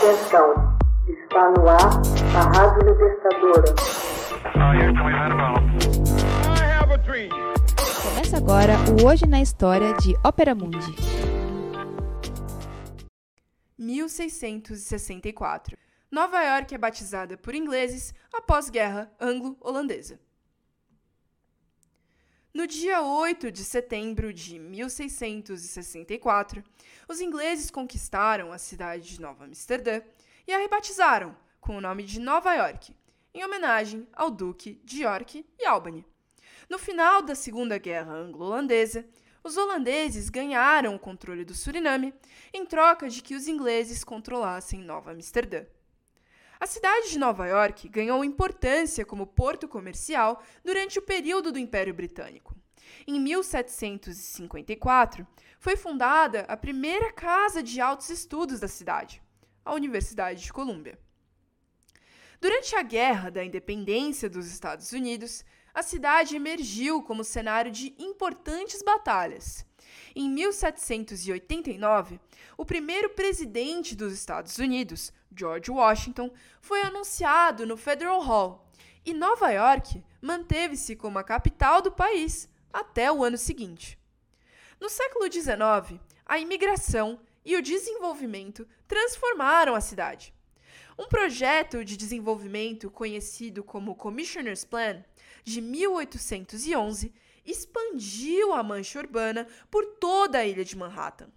Atenção, está no ar a Rádio Libertadora. Começa agora o Hoje na História de Ópera Mundi. 1664. Nova York é batizada por ingleses após Guerra Anglo-Holandesa. No dia 8 de setembro de 1664, os ingleses conquistaram a cidade de Nova Amsterdã e a rebatizaram com o nome de Nova York, em homenagem ao Duque de York e Albany. No final da Segunda Guerra Anglo-Holandesa, os holandeses ganharam o controle do Suriname em troca de que os ingleses controlassem Nova Amsterdã. A cidade de Nova York ganhou importância como porto comercial durante o período do Império Britânico. Em 1754, foi fundada a primeira casa de altos estudos da cidade, a Universidade de Colômbia. Durante a Guerra da Independência dos Estados Unidos, a cidade emergiu como cenário de importantes batalhas. Em 1789, o primeiro presidente dos Estados Unidos, George Washington, foi anunciado no Federal Hall e Nova York manteve-se como a capital do país até o ano seguinte. No século XIX, a imigração e o desenvolvimento transformaram a cidade. Um projeto de desenvolvimento conhecido como Commissioner's Plan, de 1811, expandiu a mancha urbana por toda a ilha de Manhattan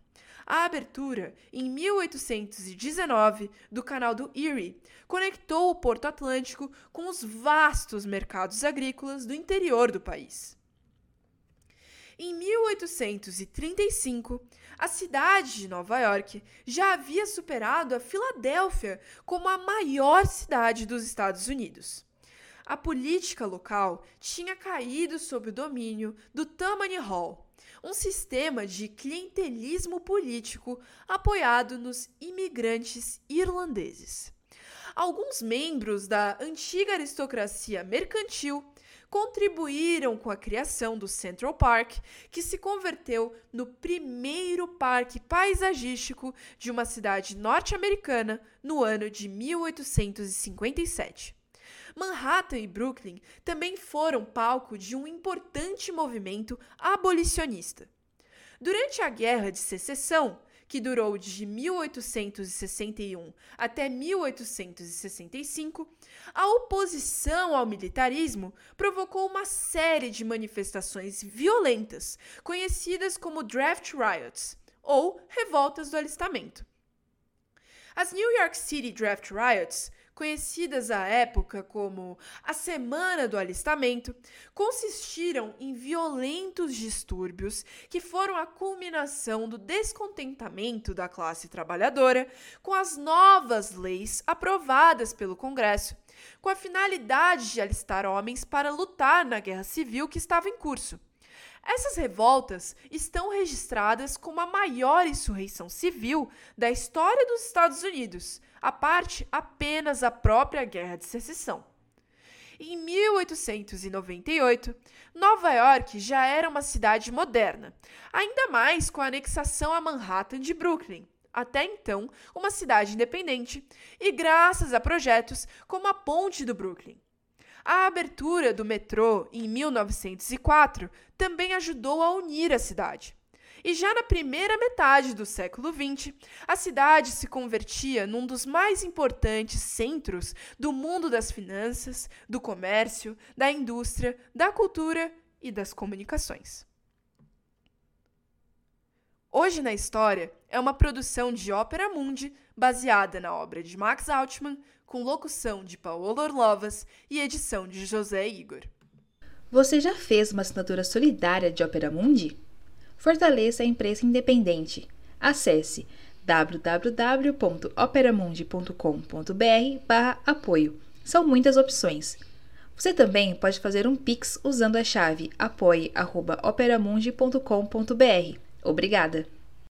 a abertura, em 1819, do canal do Erie conectou o Porto Atlântico com os vastos mercados agrícolas do interior do país. Em 1835, a cidade de Nova York já havia superado a Filadélfia como a maior cidade dos Estados Unidos. A política local tinha caído sob o domínio do Tammany Hall, um sistema de clientelismo político apoiado nos imigrantes irlandeses. Alguns membros da antiga aristocracia mercantil contribuíram com a criação do Central Park, que se converteu no primeiro parque paisagístico de uma cidade norte-americana no ano de 1857. Manhattan e Brooklyn também foram palco de um importante movimento abolicionista. Durante a Guerra de Secessão, que durou de 1861 até 1865, a oposição ao militarismo provocou uma série de manifestações violentas, conhecidas como draft riots, ou revoltas do alistamento. As New York City Draft Riots conhecidas à época como a Semana do Alistamento, consistiram em violentos distúrbios que foram a culminação do descontentamento da classe trabalhadora com as novas leis aprovadas pelo Congresso, com a finalidade de alistar homens para lutar na guerra civil que estava em curso. Essas revoltas estão registradas como a maior insurreição civil da história dos Estados Unidos, a parte apenas a própria Guerra de Secessão. Em 1898, Nova York já era uma cidade moderna, ainda mais com a anexação a Manhattan de Brooklyn, até então uma cidade independente, e graças a projetos como a Ponte do Brooklyn. A abertura do metrô em 1904 também ajudou a unir a cidade. E já na primeira metade do século XX, a cidade se convertia num dos mais importantes centros do mundo das finanças, do comércio, da indústria, da cultura e das comunicações. Hoje na História é uma produção de Ópera Mundi baseada na obra de Max Altman, com locução de Paulo Orlovas e edição de José Igor. Você já fez uma assinatura solidária de Ópera Mundi? Fortaleça a imprensa independente. Acesse www.operamundi.com.br/apoio. São muitas opções. Você também pode fazer um Pix usando a chave apoie.operamundi.com.br. Obrigada!